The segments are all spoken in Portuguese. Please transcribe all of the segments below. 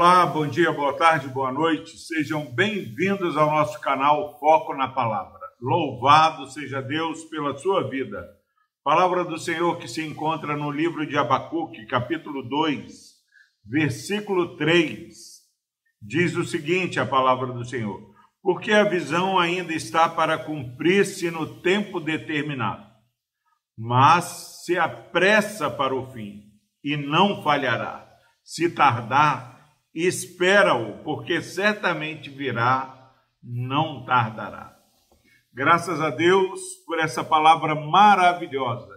Olá, bom dia, boa tarde, boa noite. Sejam bem-vindos ao nosso canal Foco na Palavra. Louvado seja Deus pela sua vida. Palavra do Senhor que se encontra no livro de Abacuque, capítulo 2, versículo 3. Diz o seguinte: a palavra do Senhor: Porque a visão ainda está para cumprir-se no tempo determinado, mas se apressa para o fim e não falhará. Se tardar, espera-o, porque certamente virá, não tardará. Graças a Deus por essa palavra maravilhosa.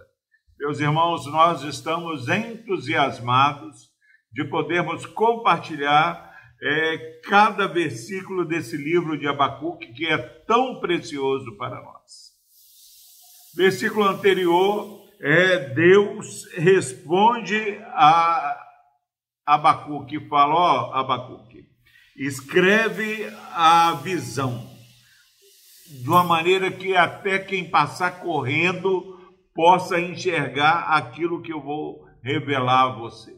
Meus irmãos, nós estamos entusiasmados de podermos compartilhar é, cada versículo desse livro de Abacuque que é tão precioso para nós. Versículo anterior é Deus responde a Abacuque fala, ó Abacuque, escreve a visão de uma maneira que até quem passar correndo possa enxergar aquilo que eu vou revelar a você.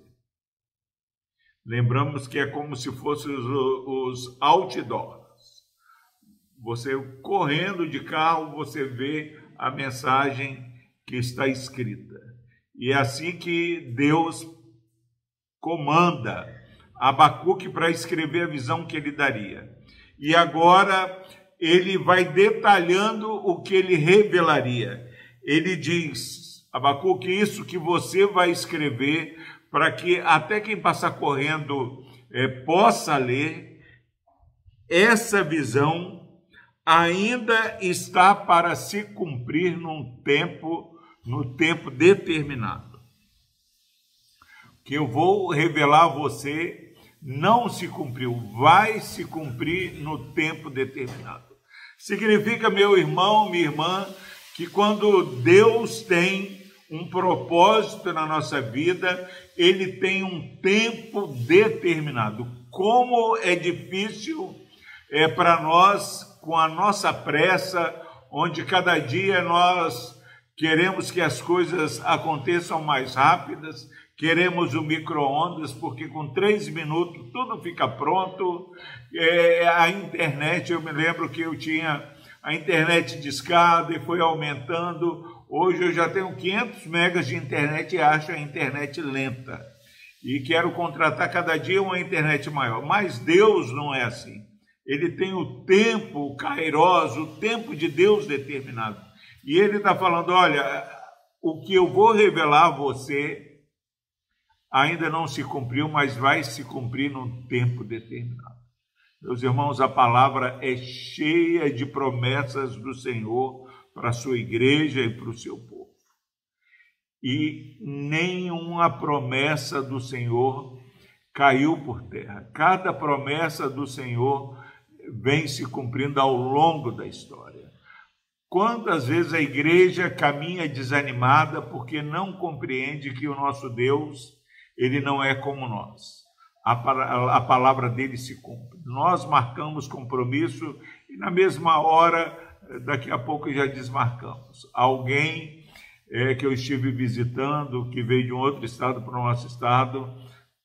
Lembramos que é como se fossem os, os outdoors. Você correndo de carro, você vê a mensagem que está escrita. E é assim que Deus comanda Abacuque para escrever a visão que ele daria. E agora ele vai detalhando o que ele revelaria. Ele diz, Abacuque, isso que você vai escrever, para que até quem passar correndo é, possa ler, essa visão ainda está para se cumprir num tempo, no tempo determinado que eu vou revelar a você não se cumpriu, vai se cumprir no tempo determinado. Significa, meu irmão, minha irmã, que quando Deus tem um propósito na nossa vida, ele tem um tempo determinado. Como é difícil é para nós com a nossa pressa, onde cada dia nós queremos que as coisas aconteçam mais rápidas, Queremos o micro-ondas, porque com três minutos tudo fica pronto. É, a internet, eu me lembro que eu tinha a internet de escada e foi aumentando. Hoje eu já tenho 500 megas de internet e acho a internet lenta. E quero contratar cada dia uma internet maior. Mas Deus não é assim. Ele tem o tempo, o kairos, o tempo de Deus determinado. E ele está falando: olha, o que eu vou revelar a você ainda não se cumpriu, mas vai se cumprir num tempo determinado. Meus irmãos, a palavra é cheia de promessas do Senhor para a sua igreja e para o seu povo. E nenhuma promessa do Senhor caiu por terra. Cada promessa do Senhor vem se cumprindo ao longo da história. Quantas vezes a igreja caminha desanimada porque não compreende que o nosso Deus ele não é como nós. A, palavra dele se cumpre. Nós marcamos compromisso e na mesma hora, daqui a pouco já desmarcamos. Alguém é, que eu estive visitando, que veio de um outro estado para o nosso estado,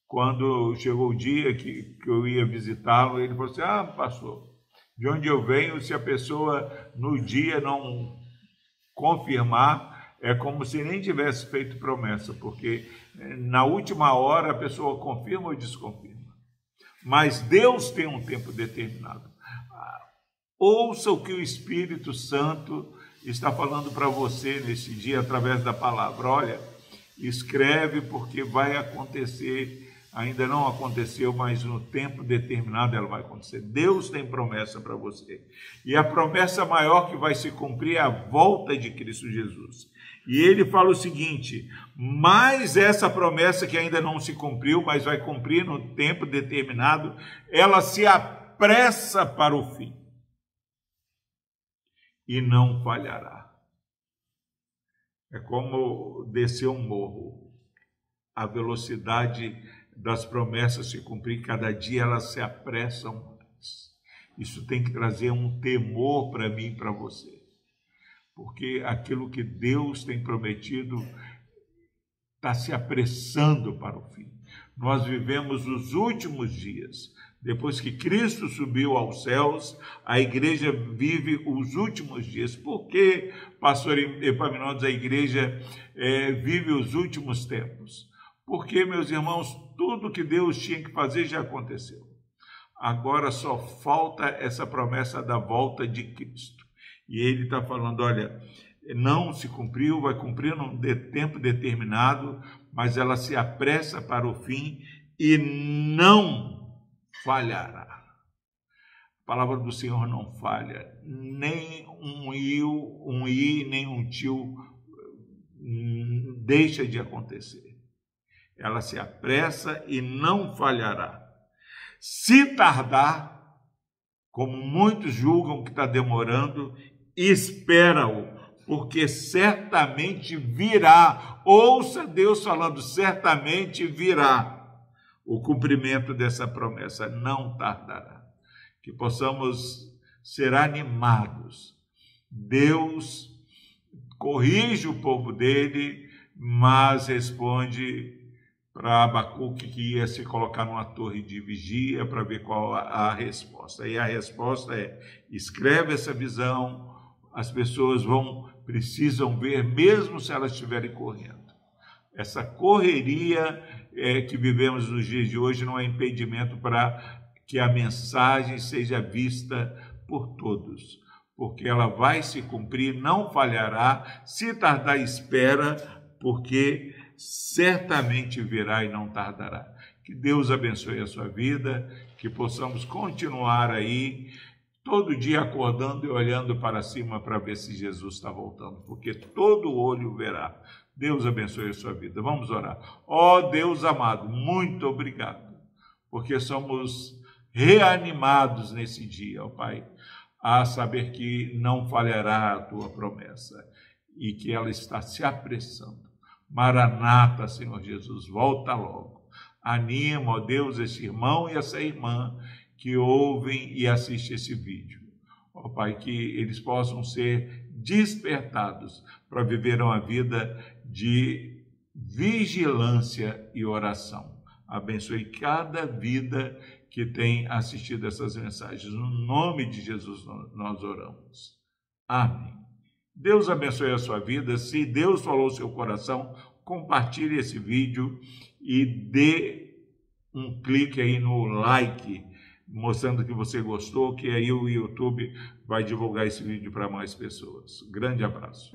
quando chegou o dia que, que eu ia visitá-lo, ele falou assim: Ah, pastor, de onde eu venho, se a pessoa no dia não confirmar, é como se nem tivesse feito promessa, porque na última hora a pessoa confirma ou desconfirma. Mas Deus tem um tempo determinado. Ouça o que o Espírito Santo está falando para você nesse dia através da palavra. Olha, escreve porque vai acontecer ainda não aconteceu, mas no tempo determinado ela vai acontecer. Deus tem promessa para você. E a promessa maior que vai se cumprir é a volta de Cristo Jesus. E ele fala o seguinte: mas essa promessa que ainda não se cumpriu, mas vai cumprir no tempo determinado, ela se apressa para o fim e não falhará. É como descer um morro. A velocidade das promessas se cumprir, cada dia elas se apressam mais. Isso tem que trazer um temor para mim e para você porque aquilo que Deus tem prometido está se apressando para o fim. Nós vivemos os últimos dias. Depois que Cristo subiu aos céus, a igreja vive os últimos dias. Por que, pastor Epaminondas, a igreja é, vive os últimos tempos? Porque, meus irmãos, tudo que Deus tinha que fazer já aconteceu. Agora só falta essa promessa da volta de Cristo. E ele está falando: olha, não se cumpriu, vai cumprir num tempo determinado, mas ela se apressa para o fim e não falhará. A palavra do Senhor não falha, nem um i, um i, nem um tio hum, deixa de acontecer. Ela se apressa e não falhará. Se tardar, como muitos julgam que está demorando, espera-o, porque certamente virá. Ouça Deus falando, certamente virá o cumprimento dessa promessa, não tardará. Que possamos ser animados. Deus corrige o povo dele, mas responde para Abacuque que ia se colocar numa torre de vigia para ver qual a, a resposta. E a resposta é: escreve essa visão, as pessoas vão precisam ver, mesmo se elas estiverem correndo. Essa correria é, que vivemos nos dias de hoje não é impedimento para que a mensagem seja vista por todos, porque ela vai se cumprir, não falhará, se tardar, espera, porque certamente virá e não tardará. Que Deus abençoe a sua vida, que possamos continuar aí todo dia acordando e olhando para cima para ver se Jesus está voltando, porque todo olho verá. Deus abençoe a sua vida. Vamos orar. Ó oh, Deus amado, muito obrigado, porque somos reanimados nesse dia, ó oh, Pai, a saber que não falhará a tua promessa e que ela está se apressando. Maranata, Senhor Jesus, volta logo. Anima, ó Deus, esse irmão e essa irmã que ouvem e assistem esse vídeo. Ó Pai, que eles possam ser despertados para viver uma vida de vigilância e oração. Abençoe cada vida que tem assistido essas mensagens. No nome de Jesus nós oramos. Amém. Deus abençoe a sua vida. Se Deus falou o seu coração, compartilhe esse vídeo e dê um clique aí no like mostrando que você gostou, que aí o YouTube vai divulgar esse vídeo para mais pessoas. Grande abraço.